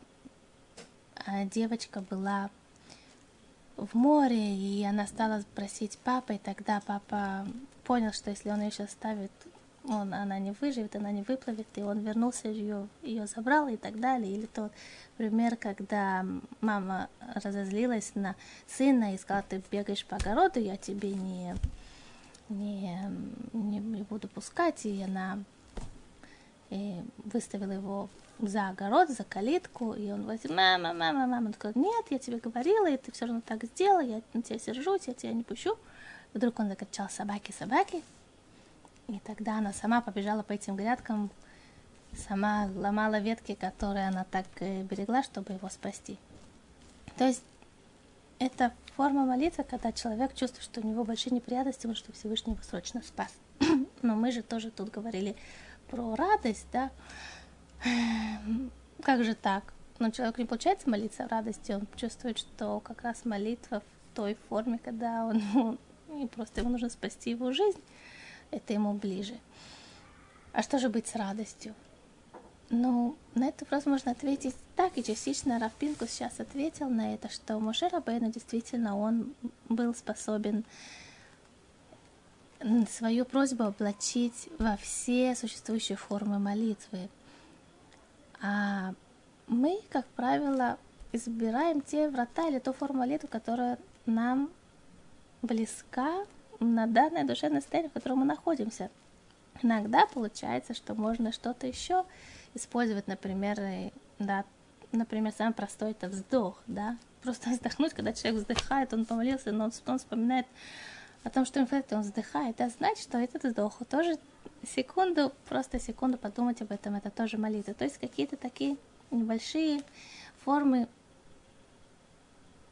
A: а, девочка была в море, и она стала просить папы, и тогда папа понял, что если он ее сейчас оставит, он, она не выживет, она не выплывет, и он вернулся, ее, ее забрал и так далее. Или тот пример, когда мама разозлилась на сына и сказала, ты бегаешь по огороду, я тебе не, не, не, не буду пускать, и она выставила его за огород, за калитку, и он говорит, мама, мама, мама, он такой, нет, я тебе говорила, и ты все равно так сделала, я на тебя сержусь, я тебя не пущу. Вдруг он закричал, собаки, собаки, и тогда она сама побежала по этим грядкам, сама ломала ветки, которые она так э, берегла, чтобы его спасти. То есть это форма молитвы, когда человек чувствует, что у него большие неприятности, потому что Всевышний его срочно спас. (clears throat) Но мы же тоже тут говорили про радость, да, как же так? Но человек не получается молиться в радости, он чувствует, что как раз молитва в той форме, когда он, (laughs) ну, просто ему нужно спасти его жизнь, это ему ближе. А что же быть с радостью? Ну, на этот вопрос можно ответить так, и частично Рафпинку сейчас ответил на это, что Моше Рабейну действительно он был способен свою просьбу облачить во все существующие формы молитвы. А мы, как правило, избираем те врата или ту форму молитвы, которая нам близка на данное душевное состояние, в котором мы находимся. Иногда получается, что можно что-то еще использовать, например, да, например, самый простой это вздох, да, просто (laughs) вздохнуть, когда человек вздыхает, он помолился, но он, он вспоминает о том, что он вздыхает, это значит, что этот вздох тоже секунду, просто секунду подумать об этом, это тоже молитва. То есть какие-то такие небольшие формы,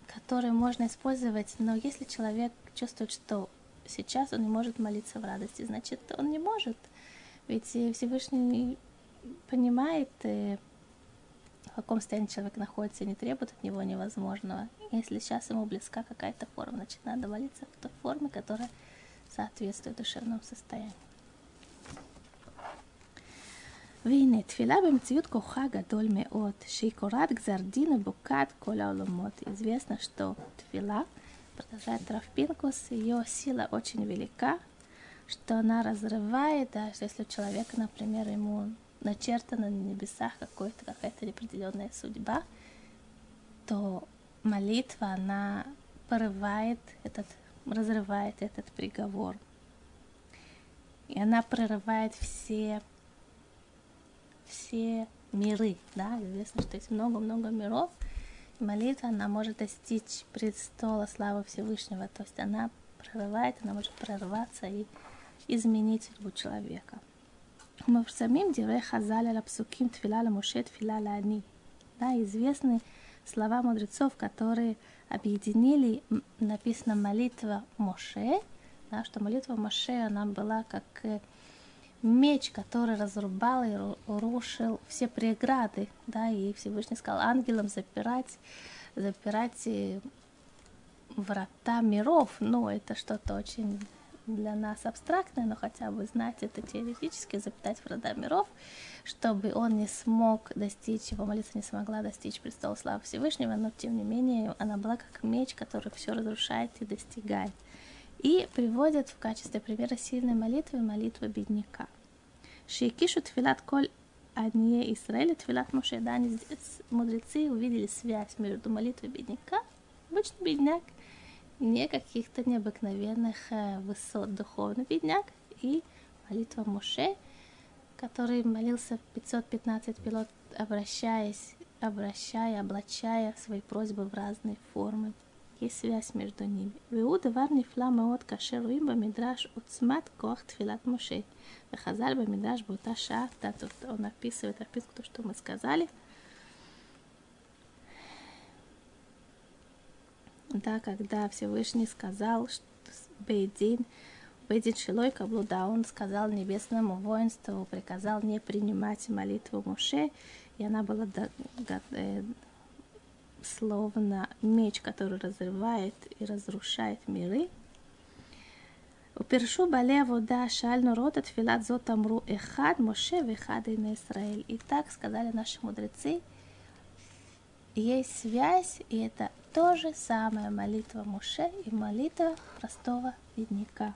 A: которые можно использовать, но если человек чувствует, что сейчас он не может молиться в радости, значит, он не может. Ведь Всевышний понимает, э, в каком состоянии человек находится, и не требует от него невозможного. Если сейчас ему близка какая-то форма, значит, надо молиться в той форме, которая соответствует душевному состоянию. והנה, תפילה במציאות כוחה גדול מאוד, שהיא קוראת גזר דין ובוקעת כל העולמות. Известно, что тфила, продолжает Рафпинкус, ее сила очень велика, что она разрывает, даже если у человека, например, ему начертана на небесах какой-то, какая-то определенная судьба, то молитва, она порывает этот, разрывает этот приговор. И она прорывает все все миры, да, известно, что есть много-много миров, и молитва, она может достичь престола славы Всевышнего, то есть она прорывает, она может прорваться и изменить судьбу человека. Мы самим дивре хазаля лапсуким твила муше твила лани. Да, известны слова мудрецов, которые объединили, написано молитва Моше, да, что молитва Моше, она была как меч, который разрубал и рушил все преграды, да, и Всевышний сказал ангелам запирать, запирать э, врата миров, но это что-то очень для нас абстрактное, но хотя бы знать это теоретически, запитать в рода миров, чтобы он не смог достичь, его молитва не смогла достичь престола славы Всевышнего, но тем не менее она была как меч, который все разрушает и достигает. И приводят в качестве примера сильной молитвы молитвы бедняка. Шейкишу твилат коль Ание Израиля, Твилат Моше, да, они, мудрецы увидели связь между молитвой бедняка, обычный бедняк, не каких-то необыкновенных э, высот духовно, бедняк, и молитва Муше, который молился 515 пилот, обращаясь, обращая, облачая свои просьбы в разные формы. Есть связь между ними. Веуда варни флама от кашеруим бамидраш уцмат коах тфилат мушей. Вахазаль бамидраш бута шаф Он описывает описку, то, что мы сказали – да, когда Всевышний сказал, что Бейдин, Бейдин Шилой Каблуда, он сказал небесному воинству, приказал не принимать молитву Муше, и она была э, словно меч, который разрывает и разрушает миры. Упершу бале вода шаль народ от филат зотамру эхад Моше вехад и на Израиль. И так сказали наши мудрецы, есть связь, и это то же самое молитва Муше и молитва простого бедняка.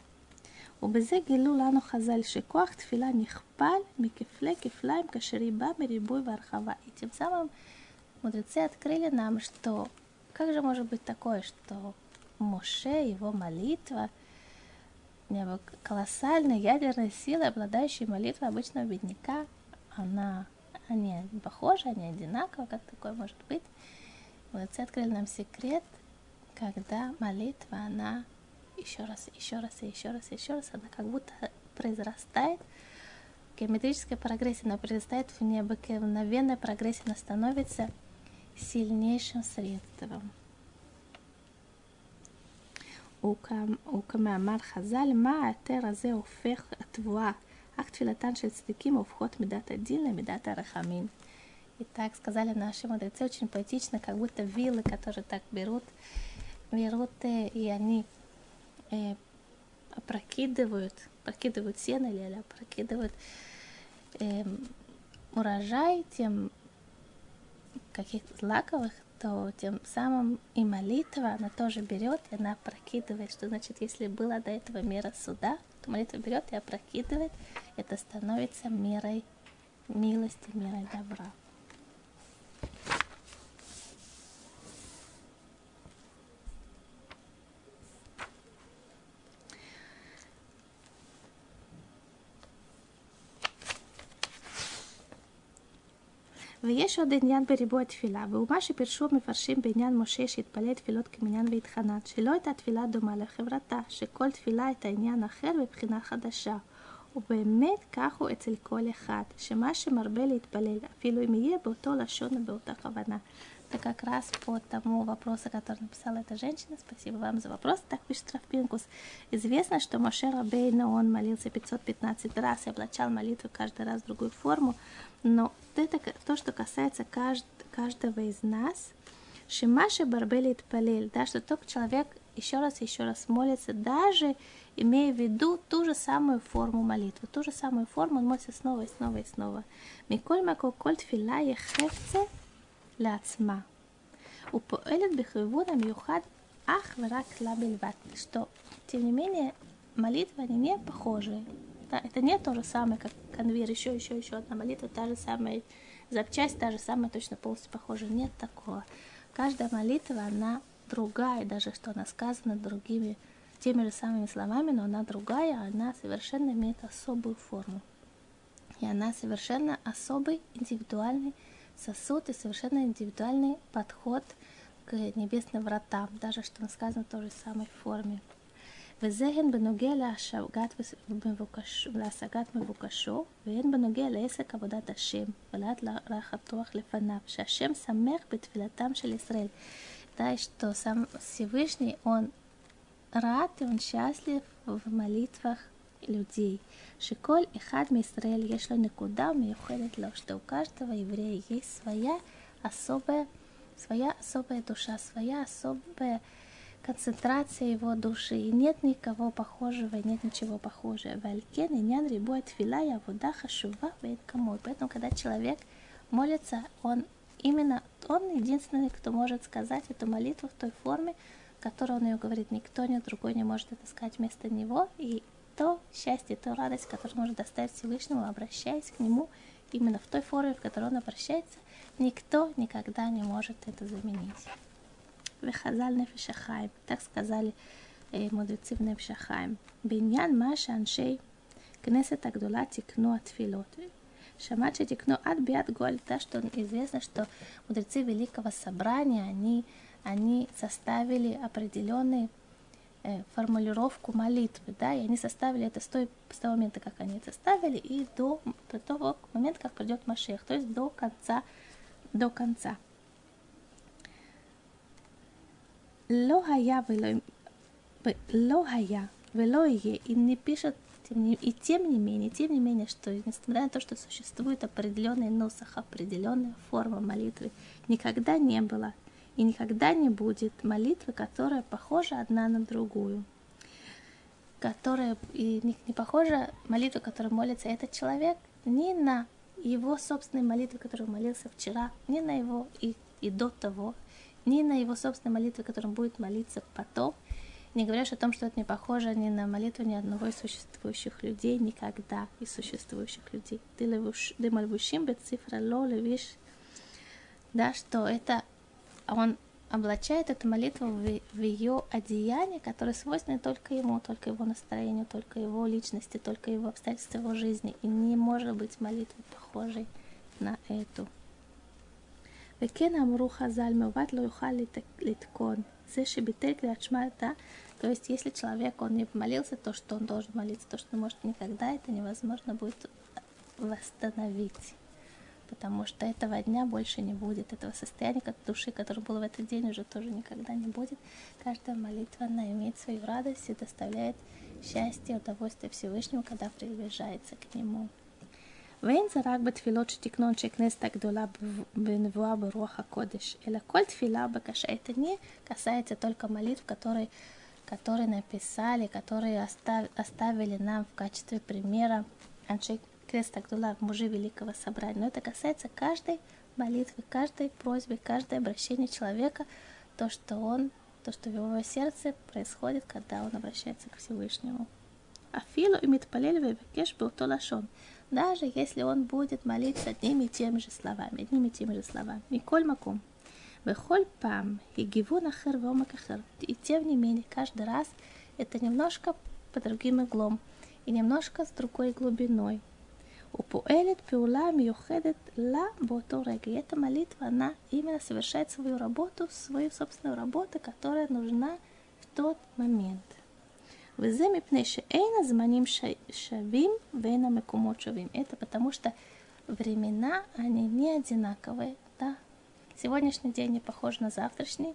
A: ובזה גילו לנו חז"ל שכוח תפילה נכפל מכפלי כפליים כאשר היא באה מריבוי והרחבה. И тем самым мудрецы открыли нам, что как же может быть такое, что Моше, его молитва, колоссальная ядерная сила, обладающая молитвой обычного бедняка, она, они похожи, они одинаковы, как такое может быть. Мудрецы открыли нам секрет, когда молитва, она еще раз, еще раз, и еще раз, и еще раз, она как будто произрастает в геометрической прогрессии, она произрастает в необыкновенной прогрессии, она становится сильнейшим средством. וכמאמר חז"ל, מה ההיתר הזה הופך התבואה, אך תפילתן של צדיקים הופכות מידת הדין למידת הרחמים. и так сказали наши мудрецы очень поэтично, как будто вилы, которые так берут, берут э, и они э, опрокидывают, опрокидывают сено или опрокидывают э, урожай тем каких-то злаковых, то тем самым и молитва, она тоже берет, и она опрокидывает. Что значит, если была до этого мера суда, то молитва берет и опрокидывает. Это становится мерой милости, мерой добра. ויש עוד עניין בריבוע תפילה, והוא מה שפרשו המפרשים בעניין משה שהתפלל תפילות כמניין והתחנן, שלא הייתה תפילה דומה לחברתה, שכל תפילה הייתה עניין אחר מבחינה חדשה. ובאמת כך הוא אצל כל אחד, שמה שמרבה להתפלל, אפילו אם יהיה באותו לשון ובאותה כוונה. Это как раз по тому вопросу, который написала эта женщина. Спасибо вам за вопрос. Так пишет Рафпинкус. Известно, что Моше Рабейна, он молился 515 раз и облачал молитву каждый раз в другую форму. Но это то, что касается кажд, каждого из нас. Шимаши Барбели Палель, да, что только человек еще раз еще раз молится, даже имея в виду ту же самую форму молитвы, ту же самую форму он молится снова и снова и снова. Миколь мако коль тфила ехевце לעצמה ופועלת בכיוון המיוחד אך ורק לה בלבד, что, тем не менее, молитвы, они не похожи. Да, это не то же самое, как конвейер, еще, еще, еще одна молитва, та же самая запчасть, та же самая, точно полностью похожа. Нет такого. Каждая молитва, она другая, даже что она сказана другими, теми же самыми словами, но она другая, она совершенно имеет особую форму. И она совершенно особый, индивидуальный сосуд и совершенно индивидуальный подход к небесным вратам, даже что сказано в той же самой форме. וזה הן בנוגע להשגת מבוקשו, והן בנוגע לעסק עבודת השם, ולעד רחתוח לפניו, שהשם שמח בתפילתם של ישראל. Да, что сам Всевышний, Он рад и Он счастлив в молитвах людей. Шиколь и хад Мисраэль ешло никуда миюхедет ло, что у каждого еврея есть своя особая, своя особая душа, своя особая концентрация его души, и нет никого похожего, нет ничего похожего. Валькен и нян рибует фила я вода хашува кому. Поэтому, когда человек молится, он именно он единственный, кто может сказать эту молитву в той форме, в которой он ее говорит. Никто, ни другой не может это сказать вместо него. И то счастье, то радость, которую может доставить Всевышнему, обращаясь к Нему именно в той форме, в которой Он обращается, никто никогда не может это заменить. Вехазаль Нефишахайм, так сказали э, мудрецы в Нефишахайм. Беньян Маша Аншей, Кнесет Агдула Тикну Атфилот. Шамачи Тикну Ад Биат Голь, то что известно, что мудрецы Великого Собрания, они, они составили определенные Э, формулировку молитвы, да, и они составили это с, той, с того момента, как они это составили, и до, до того момента, как придет Машех, то есть до конца, до конца. Лохая Лохая Велое, и не пишет, и тем не менее, тем не менее, что несмотря на то, что существует определенный носах, определенная форма молитвы, никогда не было и никогда не будет молитвы, которая похожа одна на другую, которая и не, не похожа молитва, которой молится этот человек, ни на его собственной молитвы, которую молился вчера, ни на его и, и до того, ни на его собственной молитве, которым будет молиться потом, не говоришь о том, что это не похоже ни на молитву ни одного из существующих людей, никогда из существующих людей. Ты мальвушим цифра ло левиш, да, что это он облачает эту молитву в, в ее одеяние, которое свойственно только ему, только его настроению, только его личности, только его обстоятельства его жизни. И не может быть молитвы похожей на эту. וכן אמרו חז"ל, מעוות לא יוכל לתקון. זה שביטל קריאת שמע то есть если человек, он не помолился то, что он должен молиться, то, что он может никогда, это невозможно будет восстановить. Потому что этого дня больше не будет, этого состояния как души, которое было в этот день, уже тоже никогда не будет. Каждая молитва, она имеет свою радость и доставляет счастье, удовольствие Всевышнему, когда приближается к Нему. ואין זה רק בתפילות שתקנו אנשי כנסת הגדולה בנבואה ברוח הקודש, אלא כל תפילה בקשה. Это не касается только молитв, которые, которые написали, которые остав, оставили нам в качестве примера Аншей Креста Гдула, мужи Великого Собрания. Но это касается каждой молитвы, каждой просьбы, каждое обращение человека, то, что он, то, что в его сердце происходит, когда он обращается к Всевышнему. Афилу и Митпалель Векеш был то лашон даже если он будет молиться одними и теми же словами, одними и теми же словами. Миколь макум. Бехоль пам, и гивун ахер ахер. И тем не менее, каждый раз это немножко по другим углом и немножко с другой глубиной упуэлит пиула миюхедет ла боторега. И эта молитва, она именно совершает свою работу, свою собственную работу, которая нужна в тот момент. וזה מפני שאין הזמנים שווים ואין המקומות שווים. Это потому что времена, они не одинаковые, да. Сегодняшний день не похож на завтрашний,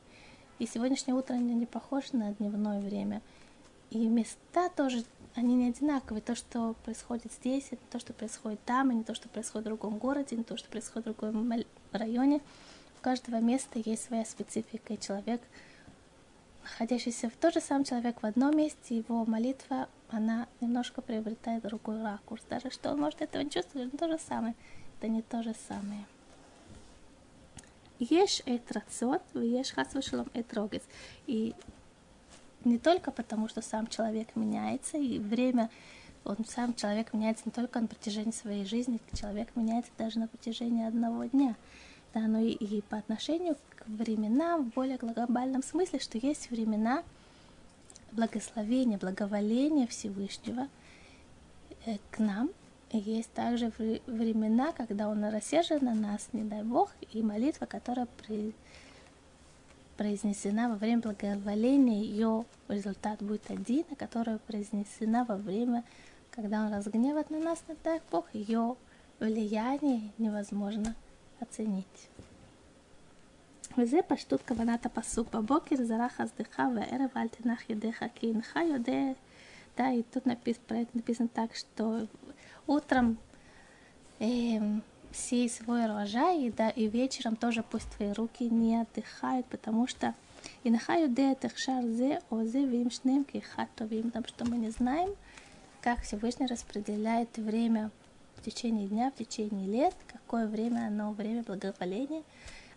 A: и сегодняшнее утро не похож на дневное время. И места тоже, они не одинаковые. То, что происходит здесь, это то, что происходит там, и не то, что происходит в другом городе, не то, что происходит в другом районе. У каждого места есть своя специфика, и человек – находящийся в тот же самый человек в одном месте, его молитва, она немножко приобретает другой ракурс. Даже что он может этого не чувствовать, но то же самое. Это не то же самое. Ешь эт рациот, ешь хас рогес. И не только потому, что сам человек меняется, и время, он сам человек меняется не только на протяжении своей жизни, человек меняется даже на протяжении одного дня да, но и, и по отношению к временам в более глобальном смысле, что есть времена благословения, благоволения Всевышнего э, к нам. Есть также времена, когда Он рассержен на нас, не дай Бог, и молитва, которая при, произнесена во время благоволения, ее результат будет один, а которая произнесена во время, когда Он разгневает на нас, не дай Бог, ее влияние невозможно оценить. וזה פשטות כוונת הפסוק. בבוקר זרח חסדך והערב אל תנח ידיך, כי אינך יודע... Да, и тут написано, про это написано так, что утром э, сей свой урожай, и, да, и вечером тоже пусть твои руки не отдыхают, потому что инха юдеет эхшар зе озе вим шнем кихат товим, потому что мы не знаем, как Всевышний распределяет время в течение дня, в течение лет, какое время оно, время благоволения.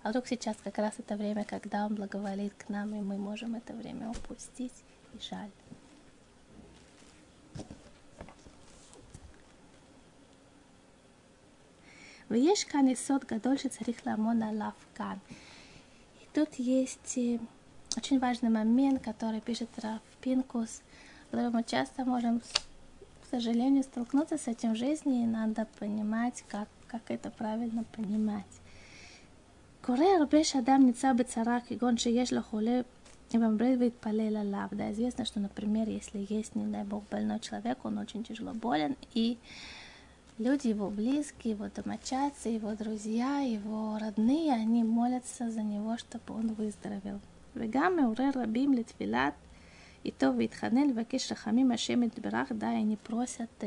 A: А вдруг сейчас как раз это время, когда Он благоволит к нам, и мы можем это время упустить, и жаль. ויש כאן יסוד גדול שצריך לעמוד עליו כאן. И тут есть очень важный момент, который пишет Раф Пинкус, который мы часто можем, к сожалению, столкнуться с этим в жизни, и надо понимать, как, как это правильно понимать. קורה הרבה שאדם נמצא בצרה כגון שיש לו חולה וממרד והתפלל עליו. Да, известно, что, например, если есть, не дай бог, больной человек, он очень тяжело болен, и люди, его близкие, его домочадцы, его друзья, его родные, они молятся за него, чтобы он выздоровел. וגם מעורר רבים לתפילת איתו והתחנן לבקש רחמים השם יתברך, די, они просят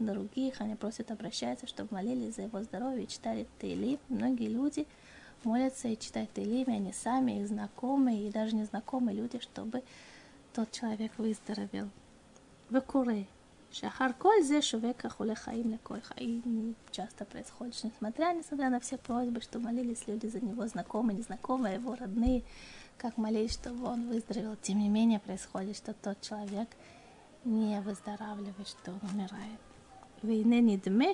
A: других, они просят, обращаются, чтобы молились за его здоровье и читали Тейлим. Многие люди молятся и читают Тейлим, они сами, их знакомые и даже незнакомые люди, чтобы тот человек выздоровел. Векуре. שאחר כל זה שווה החולה חיים לכל חיים часто происходит, что несмотря, несмотря на все просьбы, что молились люди за него, знакомые, незнакомые, его родные, как молились, чтобы он выздоровел, тем не менее происходит, что тот человек не выздоравливает, что он умирает. והנה נדמה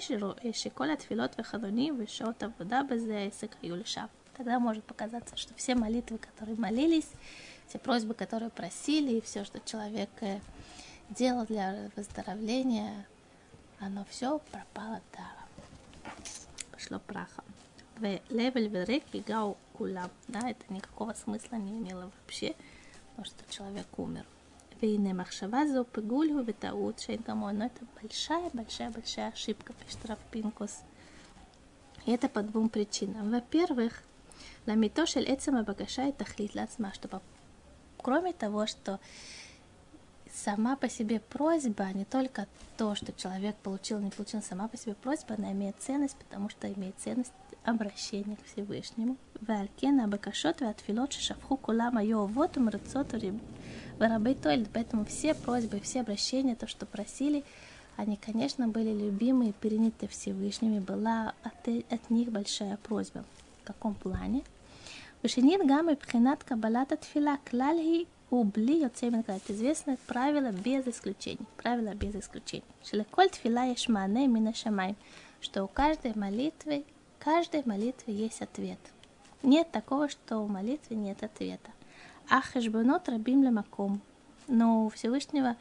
A: שכל התפילות וחזונים ושעות עבודה בזה העסק היו לשווא. Тогда может показаться, что все молитвы, которые молились, все просьбы, которые просили, и все, что человек делал для выздоровления, оно все пропало даром. Пошло прахом. Левель верек бегал кулам. Да, это никакого смысла не имело вообще, потому что человек умер. Вейне махшава за упыгулю витаут шейнгамой. Но это большая-большая-большая ошибка, пишет Равпинкус. И это по двум причинам. Во-первых, ламитошель эцем обогащает тахлит лацма, чтобы кроме того, что сама по себе просьба, а не только то, что человек получил, не получил, сама по себе просьба, она имеет ценность, потому что имеет ценность обращение к Всевышнему. Валькена бакашот ватфилот шафху кулама йовотум рыцоту варабей тойлет. Поэтому все просьбы, все обращения, то, что просили, они, конечно, были любимы и переняты Всевышними. Была от, э, от них большая просьба. В каком плане? Вышинит гамы пхинат кабалата тфила клальхи ובלי יוצא מן הכלל. Это известное правило без исключений. Правило без исключений. Шелеколь тфила еш маане мина шамай. Что у каждой молитвы, каждой молитвы есть ответ. Нет такого, что у молитвы нет ответа. Ах, хешбонот рабим лемаком. Но у Всевышнего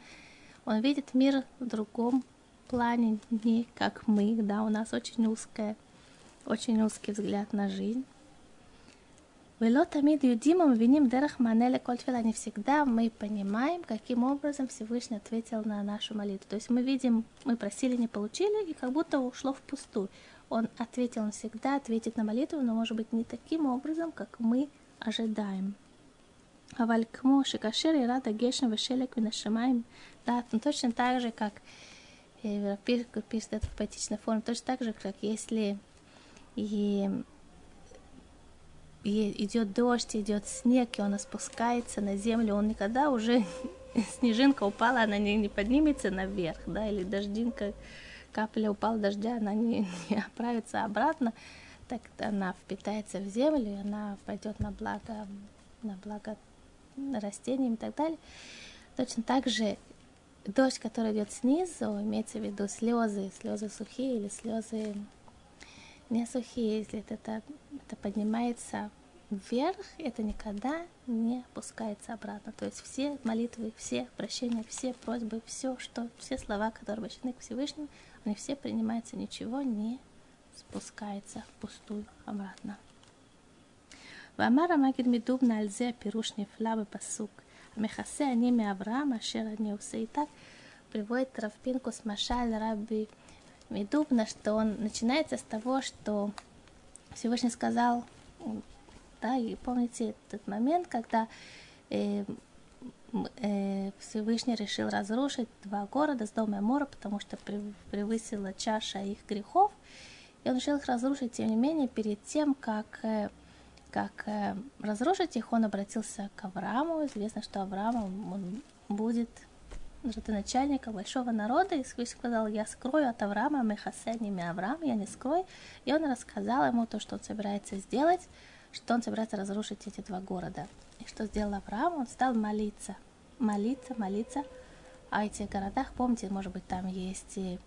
A: он видит мир в другом плане, не как мы. Да, у нас очень узкая, очень узкий взгляд на жизнь. ולא תמיד יודעים ומבינים דרך מענה לכל תפילה. Не всегда мы понимаем, каким образом Всевышний ответил на нашу молитву. То есть мы видим, мы просили, не получили, и как будто ушло впустую. Он ответил, он всегда ответит на молитву, но может быть не таким образом, как мы ожидаем. אבל כמו שכאשר ירד הגשם ושלג מן השמיים, да, ну, точно так же, как пишет это в поэтичной форме, точно так же, как если и и идет дождь, идет снег, и он спускается на землю, он никогда уже (laughs) снежинка упала, она не, не поднимется наверх, да, или дождинка, капля упала дождя, она не, (laughs) не отправится обратно, так она впитается в землю, и она пойдет на благо, на благо растениям и так далее. Точно так же дождь, который идет снизу, имеется в виду слезы, слезы сухие или слезы не сухие, если это, это поднимается вверх, это никогда не опускается обратно. То есть все молитвы, все прощения, все просьбы, все, что, все слова, которые обращены к Всевышнему, они все принимаются, ничего не спускается впустую обратно. ואמר המגיד מדובנה על זה הפירוש נפלא בפסוק המכסה אני מאברהם אשר אני עושה איתך приводит Равпинкус Машаль Раби Медубна, что он начинается с того, что Всевышний сказал, да, и помните этот момент, когда э, э, Всевышний решил разрушить два города с дома и мора, потому что превысила чаша их грехов, и он решил их разрушить, тем не менее, перед тем, как э, как э, разрушить их, он обратился к Аврааму. Известно, что Авраам он будет начальника большого народа, и сказал, я скрою от Авраама Мехасе, имя Авраам, я не скрою. И он рассказал ему то, что он собирается сделать, что он собирается разрушить эти два города. И что сделал Авраам? Он стал молиться, молиться, молиться о этих городах. Помните, может быть, там есть и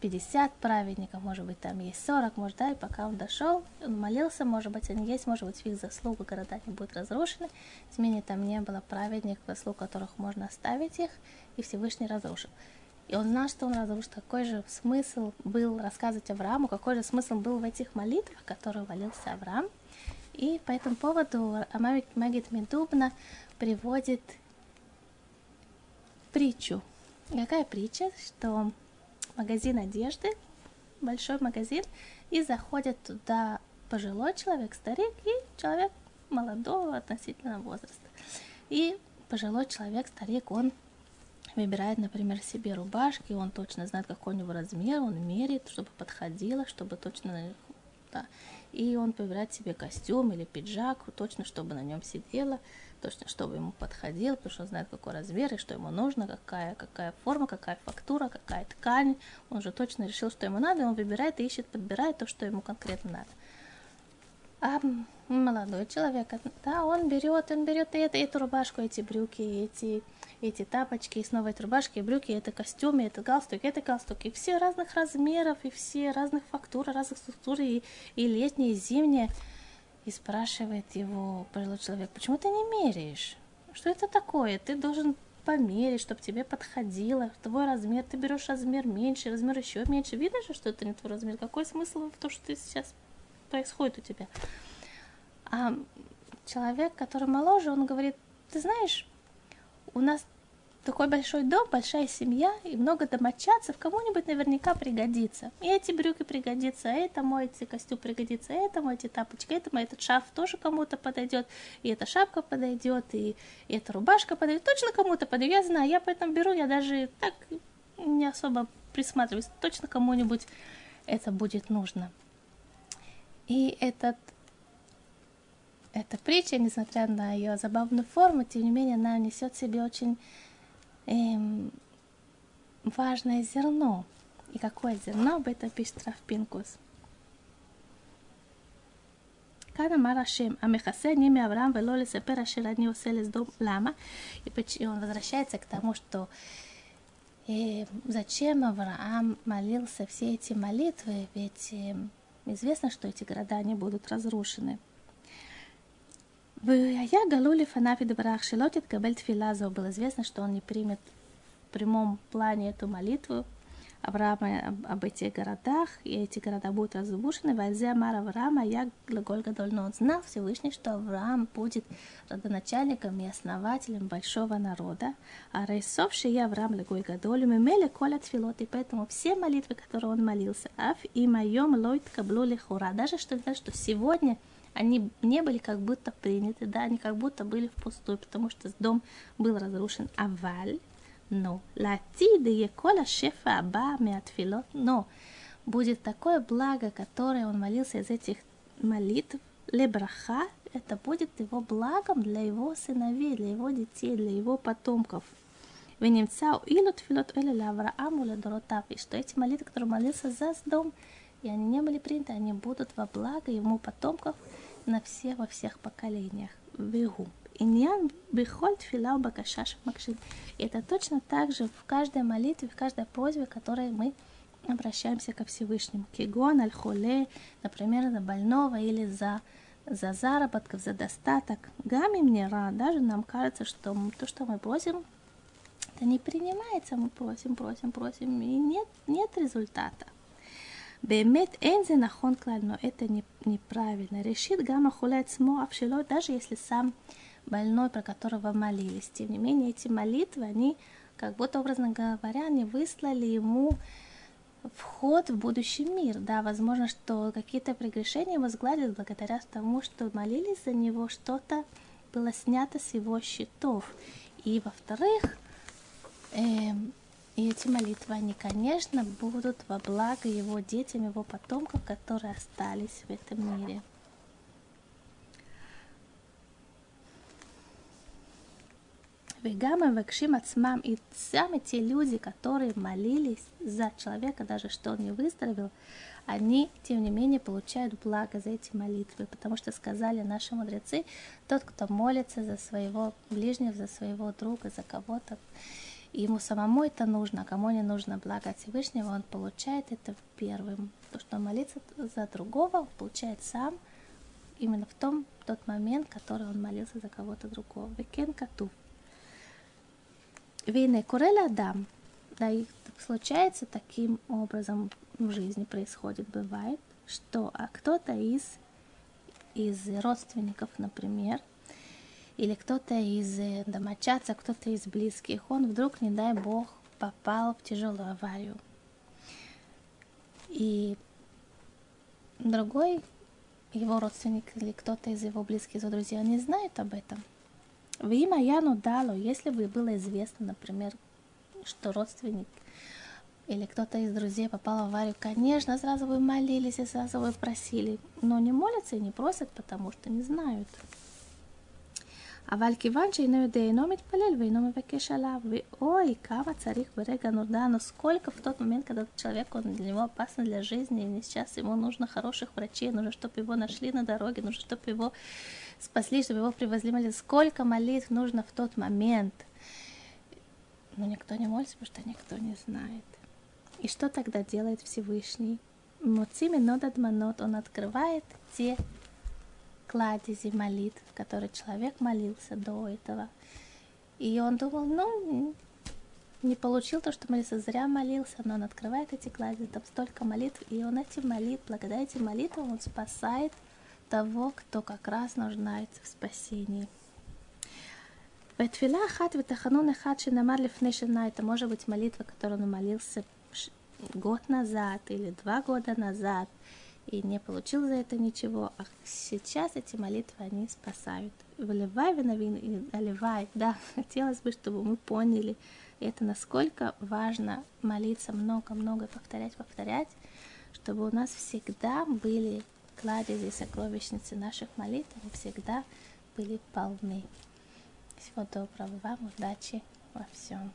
A: 50 праведников, может быть, там есть 40, может, да, и пока он дошел, он молился, может быть, они есть, может быть, в их заслугу города не будут разрушены, тем там не было праведников, заслуг которых можно оставить их, и Всевышний разрушил. И он знал, что он разрушит. Какой же смысл был рассказывать Аврааму, какой же смысл был в этих молитвах, которые молился Авраам. И по этому поводу Магит Медубна приводит притчу. Какая притча? Что магазин одежды, большой магазин, и заходит туда пожилой человек, старик и человек молодого относительно возраста. И пожилой человек, старик, он выбирает, например, себе рубашки, он точно знает, какой у него размер, он мерит, чтобы подходило, чтобы точно... Да. И он выбирает себе костюм или пиджак, точно, чтобы на нем сидело точно, чтобы ему подходил, потому что он знает, какой размер и что ему нужно, какая, какая форма, какая фактура, какая ткань. Он же точно решил, что ему надо, и он выбирает и ищет, подбирает то, что ему конкретно надо. А молодой человек, да, он берет, он берет и это, эту рубашку, эти брюки, эти, эти тапочки, и снова эти рубашки, брюки, это костюмы, это галстук, это галстук, и все разных размеров, и все разных фактур, разных структур, и, и летние, и зимние. И спрашивает его пожилой человек, почему ты не меряешь? Что это такое? Ты должен померить, чтобы тебе подходило, твой размер, ты берешь размер меньше, размер еще меньше. Видно же, что это не твой размер. Какой смысл в том, что ты сейчас происходит у тебя? А человек, который моложе, он говорит, ты знаешь, у нас такой большой дом, большая семья и много домочадцев, кому-нибудь наверняка пригодится. И эти брюки пригодятся, это мой эти костюм пригодится, это мой эти тапочки, это мой этот шарф тоже кому-то подойдет, и эта шапка подойдет, и, и эта рубашка подойдет, точно кому-то подойдет. Я знаю, я поэтому беру, я даже так не особо присматриваюсь, точно кому-нибудь это будет нужно. И этот эта притча, несмотря на ее забавную форму, тем не менее, она несет в себе очень эм, важное зерно. И какое зерно? Об этом пишет Рафпинкус. כאן אמר השם, המכסה אני מאברהם ולא לספר אשר אני עושה לסדום. למה? И он возвращается к тому, что э, зачем Авраам молился все эти молитвы, ведь э, известно, что эти города не будут разрушены. А я Галули Фанафи Дебарах Шилотит Кабель Тфилазов было известно, что он не примет в прямом плане эту молитву Авраама об этих городах, и эти города будут разрушены. Вальзе Амар Авраама, я глаголь Гадоль, но он знал Всевышний, что Авраам будет родоначальником и основателем большого народа. А Рейсовший я Авраам Легой Гадоль, Мемеле Коля Тфилот, и поэтому все молитвы, которые он молился, Аф и моем Лойт Каблу Лихура, даже что, что сегодня – они не были как будто приняты, да, они как будто были впустую, потому что дом был разрушен. Аваль, но, латиды екола шефа аба меатфилот, но будет такое благо, которое он молился из этих молитв, лебраха, это будет его благом для его сыновей, для его детей, для его потомков. Венемцау илут филот эле Аврааму ледоротав, и что эти молитвы, которые молился за дом, и они не были приняты, они будут во благо ему потомков, на все во всех поколениях. Вегу. Иньян бихоль тфила бакашаш макшин. Это точно так же в каждой молитве, в каждой просьбе, которой мы обращаемся ко Всевышнему. Кигон, аль-холе, например, за больного или за, за заработков, за достаток. Гами мне рад, даже нам кажется, что то, что мы просим, это не принимается, мы просим, просим, просим, и нет, нет результата. Бемет энзе нахон но это не, неправильно. Решит гамма хулять смо общело, даже если сам больной, про которого молились. Тем не менее, эти молитвы, они, как будто, образно говоря, они выслали ему вход в будущий мир. Да, возможно, что какие-то прегрешения его сгладят благодаря тому, что молились за него, что-то было снято с его счетов. И, во-вторых, эм, и эти молитвы, они, конечно, будут во благо его детям, его потомкам, которые остались в этом мире. Вегамы векшим отсмам и сами те люди, которые молились за человека, даже что он не выздоровел, они, тем не менее, получают благо за эти молитвы, потому что сказали наши мудрецы, тот, кто молится за своего ближнего, за своего друга, за кого-то, ему самому это нужно, а кому не нужно благо от Всевышнего, он получает это первым. То, что молится за другого, он получает сам именно в том тот момент, который он молился за кого-то другого. Векен кату. Вейне курела дам. Да, и случается таким образом в жизни происходит, бывает, что а кто-то из, из родственников, например, или кто-то из э, домочадцев, кто-то из близких, он вдруг, не дай бог, попал в тяжелую аварию. И другой его родственник или кто-то из его близких его друзей не знает об этом. В имя Яну Далу, если бы было известно, например, что родственник или кто-то из друзей попал в аварию, конечно, сразу бы молились и сразу бы просили, но не молятся и не просят, потому что не знают. אבל כיוון שאינו יודע, אינו מתפלל ואינו מבקש עליו, ואוי, כמה צריך ברגע נודע, насколько в тот момент, когда человек, он для него опасно для жизни, и сейчас ему нужно хороших врачей, нужно, чтобы его нашли на дороге, нужно, чтобы его спасли, чтобы его привозли молитвы. Сколько молитв нужно в тот момент? Но никто не молится, потому что никто не знает. И что тогда делает Всевышний? Моцими нодад манот, он открывает те кладези молитв, которые человек молился до этого. И он думал, ну, не получил то, что молился, зря молился, но он открывает эти кладези, там столько молитв, и он эти молитвы, благодаря этим молитвам он спасает того, кто как раз нуждается в спасении. Ветфила хат ветаханун хат шинамар лифнешина. Это может быть молитва, которую он молился год назад или два года назад и не получил за это ничего, а сейчас эти молитвы, они спасают. Выливай виновин и оливай, да, (laughs) хотелось бы, чтобы мы поняли это, насколько важно молиться много-много, повторять, повторять, чтобы у нас всегда были кладези, сокровищницы наших молитв, они всегда были полны. Всего доброго вам, удачи во всем.